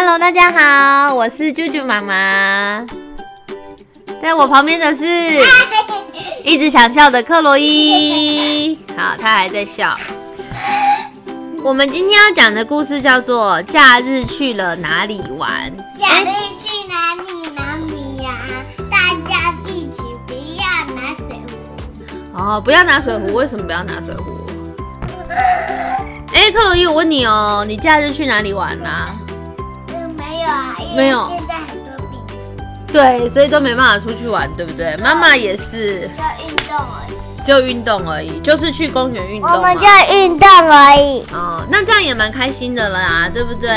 Hello，大家好，我是舅舅妈妈。在我旁边的是 一直想笑的克洛伊。好，他还在笑。我们今天要讲的故事叫做《假日去了哪里玩》。假日去哪里哪里呀？大家一起不要拿水壶。哦，不要拿水壶，为什么不要拿水壶？哎，克洛伊，我问你哦，你假日去哪里玩啦、没有现在很多病毒，对，所以都没办法出去玩，对不对？妈妈也是，就运动而已。就运动而已，就是去公园运动。我们就运动而已。哦，那这样也蛮开心的了啊，对不对？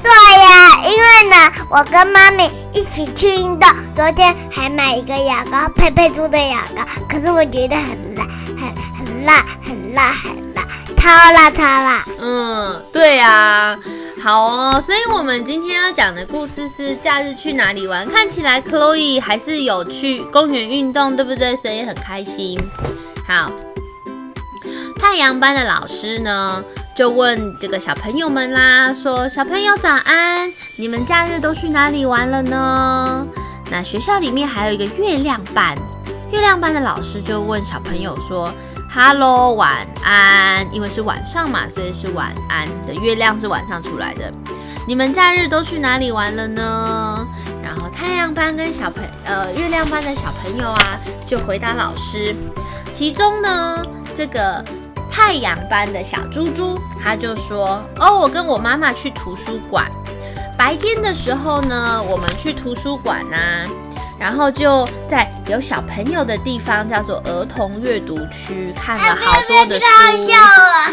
对呀，因为呢，我跟妈咪一起去运动，昨天还买一个牙膏，佩佩猪的牙膏，可是我觉得很辣，很很辣，很辣，很辣，超辣超辣。嗯，对呀、好哦，所以我们今天要讲的故事是假日去哪里玩。看起来 Chloe 还是有去公园运动，对不对？所以很开心。好，太阳班的老师呢，就问这个小朋友们啦，说：“小朋友早安，你们假日都去哪里玩了呢？”那学校里面还有一个月亮班，月亮班的老师就问小朋友说：“Hello，晚安。”因为是晚上嘛，所以是晚安的月亮是晚上出来的。你们假日都去哪里玩了呢？然后太阳班跟小朋呃月亮班的小朋友啊，就回答老师。其中呢，这个太阳班的小猪猪，他就说：“哦，我跟我妈妈去图书馆。白天的时候呢，我们去图书馆呐、然后就在有小朋友的地方，叫做儿童阅读区，看了好多的书，啊！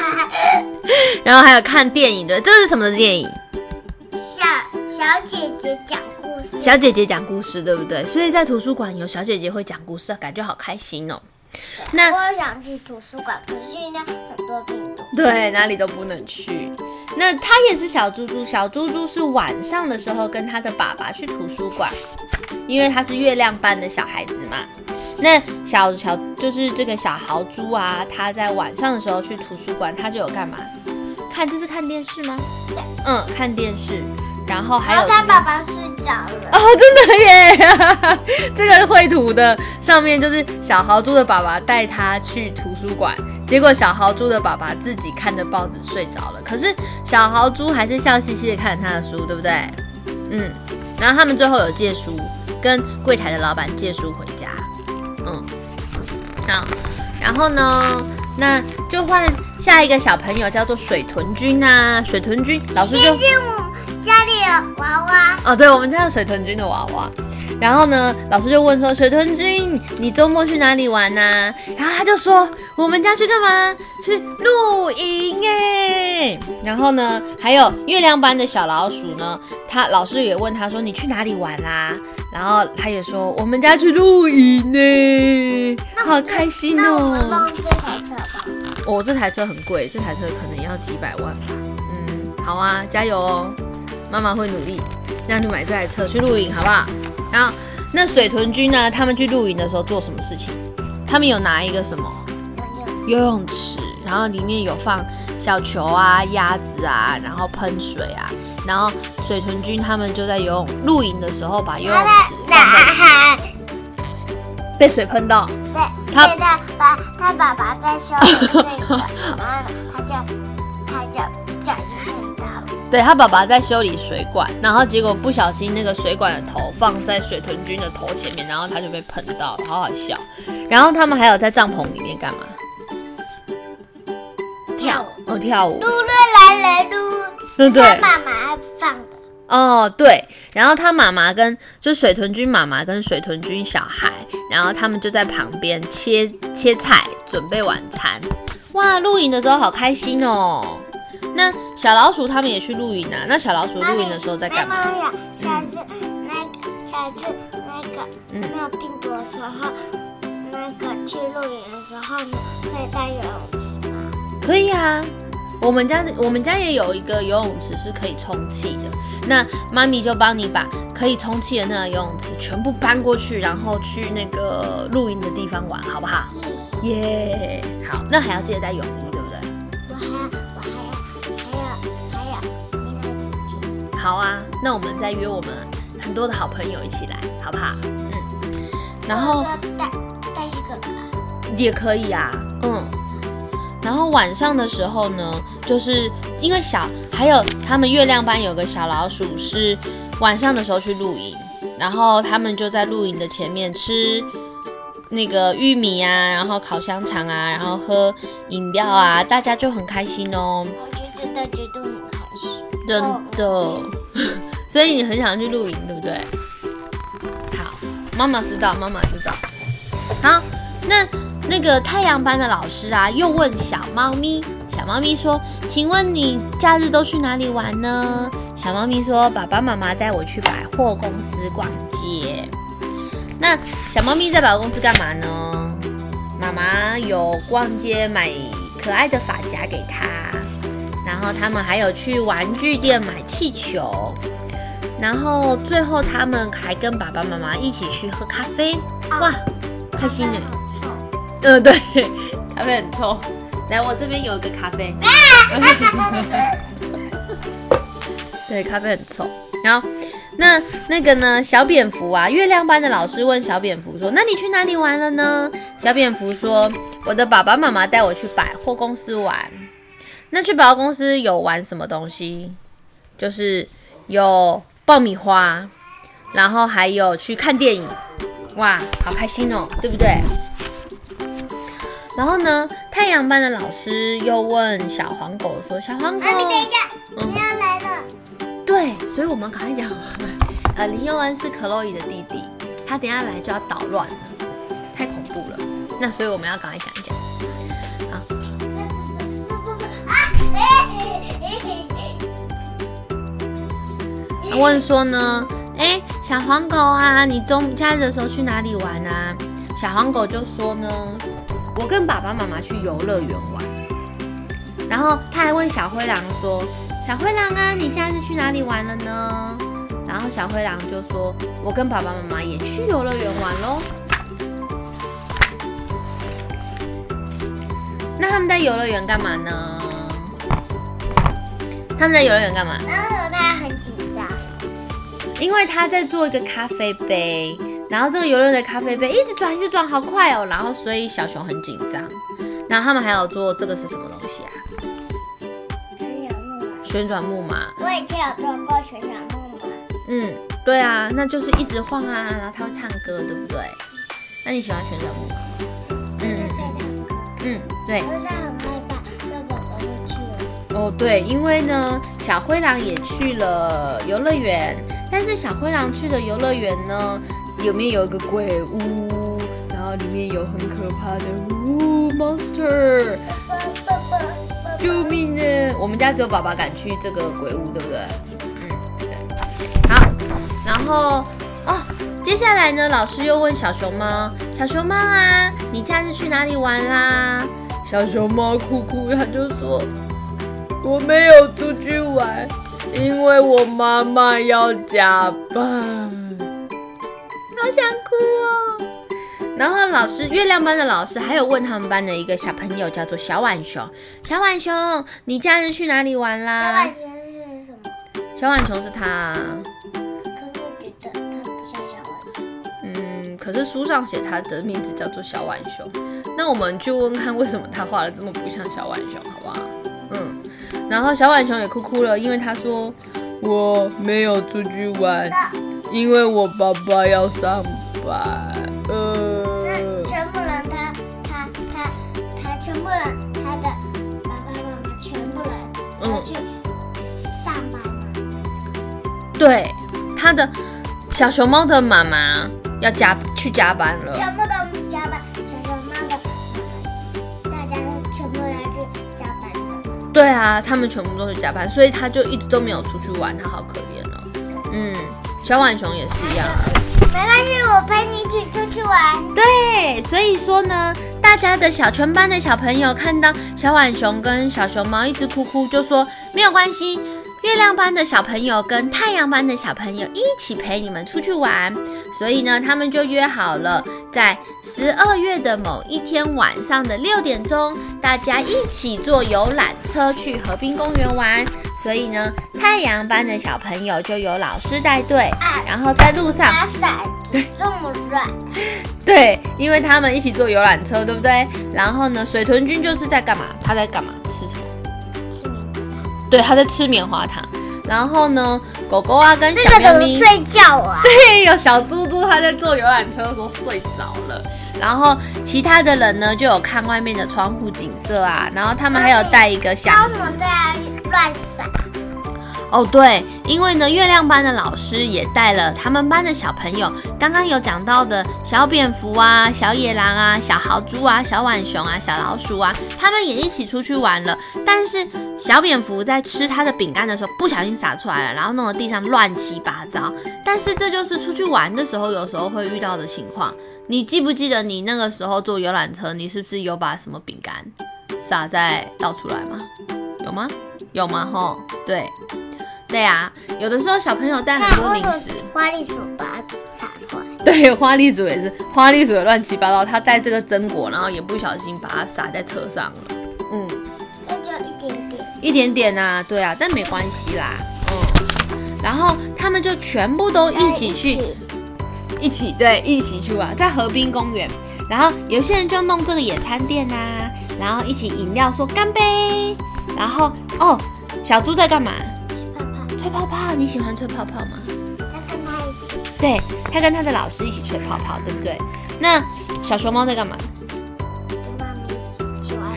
然后还有看电影的。这是什么电影？小小姐姐讲故事。小姐姐讲故事，对不对？所以在图书馆有小姐姐会讲故事，感觉好开心哦。那我想去图书馆，可是现在很多病毒。对，哪里都不能去。那他也是小猪猪，小猪猪是晚上的时候跟他的爸爸去图书馆，因为他是月亮般的小孩子嘛。那小小就是这个小豪猪啊，他在晚上的时候去图书馆，他就有干嘛？看这是看电视吗？嗯，看电视。然后还有他爸爸睡着了。哦，真的耶！这个绘图的上面就是小豪猪的爸爸带他去图书馆，结果小豪猪的爸爸自己看着报纸睡着了。可是小豪猪还是笑嘻嘻的看着他的书，对不对？嗯，然后他们最后有借书，跟柜台的老板借书回家。嗯，好，然后呢，那就换下一个小朋友，叫做水豚君啊。水豚君老师就最近我家里有娃娃，哦，对，我们家有水豚君的娃娃。然后呢，老师就问说：“水豚君，你周末去哪里玩呢、然后他就说：“我们家去干嘛？去露营哎。”然后呢，还有月亮班的小老鼠呢，他老师也问他说：“你去哪里玩啦、然后他也说：“我们家去露营呢，好开心那我们哦。弄这台车吧。哦，这台车很贵，这台车可能要几百万吧。嗯，好啊，加油哦，妈妈会努力，那你买这台车去露营，好不好？然后那水豚君呢？他们去露营的时候做什么事情？他们有拿一个什么游泳池，然后里面有放小球啊、鸭子啊，然后喷水啊，然后水豚君他们就在游泳露营的时候把游泳池被水喷到，对，他爸他爸爸在修理这个，然后，他就他就不小心碰到了。对他爸爸在修理水管，然后结果不小心那个水管的头放在水豚君的头前面，然后他就被喷到，好好笑。然后他们还有在帐篷里面干嘛？跳哦，跳舞噜，噜来来噜，对不对他？妈妈放的。哦，对。然后他妈妈跟就水豚君妈妈跟水豚君小孩，然后他们就在旁边切切菜，准备晚餐。哇，露营的时候好开心哦。那小老鼠他们也去露营啊？那小老鼠露营的时候在干嘛？妈呀，下次那个下次那个嗯没有病毒的时候，那个去露营的时候呢，可以带游泳池吗？可以啊，我们家我们家也有一个游泳池是可以充气的。那妈咪就帮你把可以充气的那个游泳池全部搬过去，然后去那个露营的地方玩，好不好？耶、好，那还要记得带泳衣，好啊，那我们再约我们很多的好朋友一起来，好不好？嗯，然后带带这个卡，也可以啊，嗯。然后晚上的时候呢，就是因为小还有他们月亮班有个小老鼠是晚上的时候去露营，然后他们就在露营的前面吃那个玉米啊，然后烤香肠啊，然后喝饮料啊，大家就很开心哦，我觉得大家都。真的。所以你很想去露营，对不对？好，妈妈知道，妈妈知道。好，那那个太阳班的老师啊，又问小猫咪，小猫咪说：“请问你假日都去哪里玩呢？”小猫咪说：“爸爸妈妈带我去百货公司逛街。”那小猫咪在百货公司干嘛呢？妈妈有逛街买可爱的发夹给它，然后他们还有去玩具店买气球，然后最后他们还跟爸爸妈妈一起去喝咖啡，哇，开心呢。嗯，对，咖啡很臭。来，我这边有一个咖啡。对，咖啡很臭。然后，那那个呢？小蝙蝠啊，月亮班的老师问小蝙蝠说：“那你去哪里玩了呢？”小蝙蝠说：“我的爸爸妈妈带我去百货公司玩。”那去百货公司有玩什么东西？就是有爆米花，然后还有去看电影。哇，好开心哦，对不对？然后呢，太阳班的老师又问小黄狗说：“小黄狗，妈咪，等一下，嗯你要来了。对，所以我们赶快讲。呃，林佑恩是克洛伊的弟弟，他等一下来就要捣乱了，太恐怖了。那所以我们要赶快讲一讲。问说呢，哎，小黄狗啊，你中假日的时候去哪里玩啊？小黄狗就说呢，我跟爸爸妈妈去游乐园玩。然后他还问小灰狼说，小灰狼啊，你假日去哪里玩了呢？然后小灰狼就说，我跟爸爸妈妈也去游乐园玩喽。那他们在游乐园干嘛呢？他们在游乐园干嘛？然后他很紧，因为他在做一个咖啡杯，然后这个游乐园的咖啡杯一直转，一直转，好快哦。然后所以小熊很紧张。然后他们还有做这个是什么东西啊？旋转木马。旋转木马。我以前有做过旋转木马，嗯，对啊，那就是一直晃啊，然后它会唱歌，对不对？那你喜欢旋转木马吗？就嗯。嗯，对。可是他很害怕，那宝宝会去了。哦，对，因为呢，小灰狼也去了游乐园，但是小灰狼去的游乐园呢，里面有一个鬼屋，然后里面有很可怕的呜 monster，救命呢！我们家只有爸爸敢去这个鬼屋，对不对？嗯，对。好，然后哦，接下来呢，老师又问小熊猫：“小熊猫啊，你假日去哪里玩啦？”小熊猫哭哭，他就说：“我没有出去玩，因为我妈妈要加班。”好想哭哦。然后老师，月亮班的老师还有问他们班的一个小朋友，叫做小浣熊。小浣熊，你家人去哪里玩小啦浣？熊是什么？小浣熊是他，可是我觉得他不像小浣熊。嗯，可是书上写他的名字叫做小浣熊。那我们就问看为什么他画的这么不像小浣熊，好不好？嗯，然后小浣熊也哭哭了，因为他说我没有出去玩，因为我爸爸要上班。呃那，全部人他他他他全部人他的爸爸妈妈全部人都去上班了，对，他的小熊猫的妈妈要加去加班了。全部都对啊，他们全部都是加班，所以他就一直都没有出去玩，他好可怜哦。嗯，小浣熊也是一样啊。没关系，我陪你一起出去玩。对，所以说呢，大家的小全班的小朋友看到小浣熊跟小熊猫一直哭哭，就说没有关系，月亮班的小朋友跟太阳班的小朋友一起陪你们出去玩，所以呢，他们就约好了，在十二月的某一天晚上的六点钟，大家一起坐游览车去河滨公园玩。所以呢，太阳班的小朋友就由老师带队，然后在路上打伞，这么软，对，因为他们一起坐游览车，对不对？然后呢，水豚君就是在干嘛？他在干嘛？吃什么？对，他在吃棉花糖。然后呢，狗狗啊跟小喵咪，睡觉啊？对，有小猪猪他在坐游览车的时候睡着了。然后其他的人呢，就有看外面的窗户景色啊。然后他们还有带一个箱子为什么在乱撒？哦，对，因为呢，月亮班的老师也带了他们班的小朋友，刚刚有讲到的小蝙蝠啊、小野狼啊、小豪猪啊、小浣熊啊、小老鼠啊，他们也一起出去玩了。但是小蝙蝠在吃它的饼干的时候，不小心洒出来了，然后弄得地上乱七八糟。但是这就是出去玩的时候，有时候会遇到的情况。你记不记得你那个时候坐游览车，你是不是有把什么饼干撒在倒出来吗？有吗？有吗？吼，对，对啊，有的时候小朋友带很多零食，花栗鼠把它撒出来，对，花栗鼠也是，花栗鼠也乱七八糟，他带这个榛果，然后也不小心把它撒在车上了，嗯，那就一点点。一点点啊，对啊，但没关系啦，嗯，然后他们就全部都一起去，一起对，一起去玩，在河滨公园，然后有些人就弄这个野餐垫啊，然后一起饮料说干杯，然后哦，小猪在干嘛？吹泡泡，你喜欢吹泡泡吗？他跟他一起，对，他跟他的老师一起吹泡泡，对不对？那小熊猫在干嘛？跟妈咪一起玩。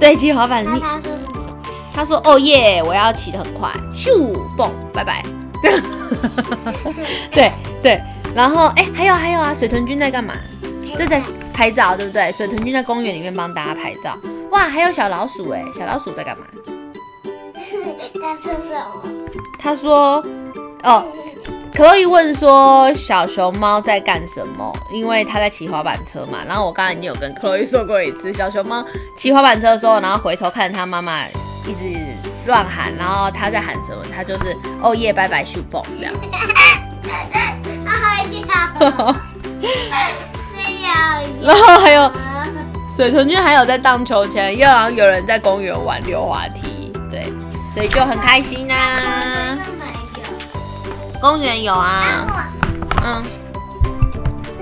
对，骑滑板。他说什么？他说：“哦耶，我要骑得很快，咻蹦，拜拜。”对对，然后哎，还有还有啊，水豚君在干嘛？这在拍照，对不对？水豚君在公园里面帮大家拍照。哇，还有小老鼠哎，小老鼠在干嘛？他说什么？他说：“哦。”可洛伊问说：“小熊猫在干什么？”因为他在骑滑板车嘛。然后我刚才已经有跟克洛伊说过一次，小熊猫骑滑板车的时候，然后回头看他妈妈一直乱喊，然后他在喊什么，他就是“哦耶，拜拜，树蹦”这样。然后还有水豚君还有在荡秋千，又然后有人在公园玩溜滑梯，对，所以就很开心啊。公园有啊，嗯。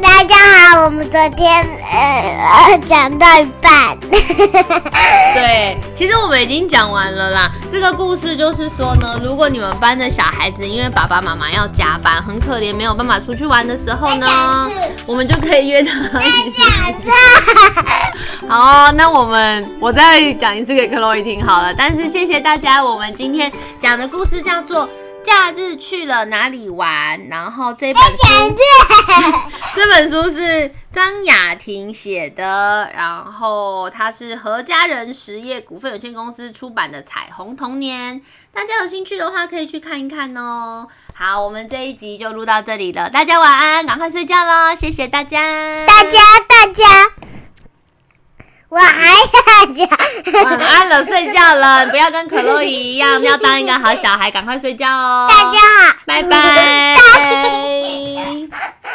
大家好，我们昨天呃呃讲到一半，对，其实我们已经讲完了啦。这个故事就是说呢，如果你们班的小孩子因为爸爸妈妈要加班，很可怜，没有办法出去玩的时候呢，我们就可以约他一起出去。好，那我们我再讲一次给克洛伊听好了。但是谢谢大家，我们今天讲的故事叫做。假日去了哪里玩？然后这本书，这本书是张雅婷写的，然后它是何家人实业股份有限公司出版的《彩虹童年》，大家有兴趣的话可以去看一看哦。好，我们这一集就录到这里了，大家晚安，赶快睡觉喽！谢谢大家，大家大家。我还要讲，晚安了，睡觉了，不要跟可洛伊一样，要当一个好小孩，赶快睡觉哦。大家好，拜拜。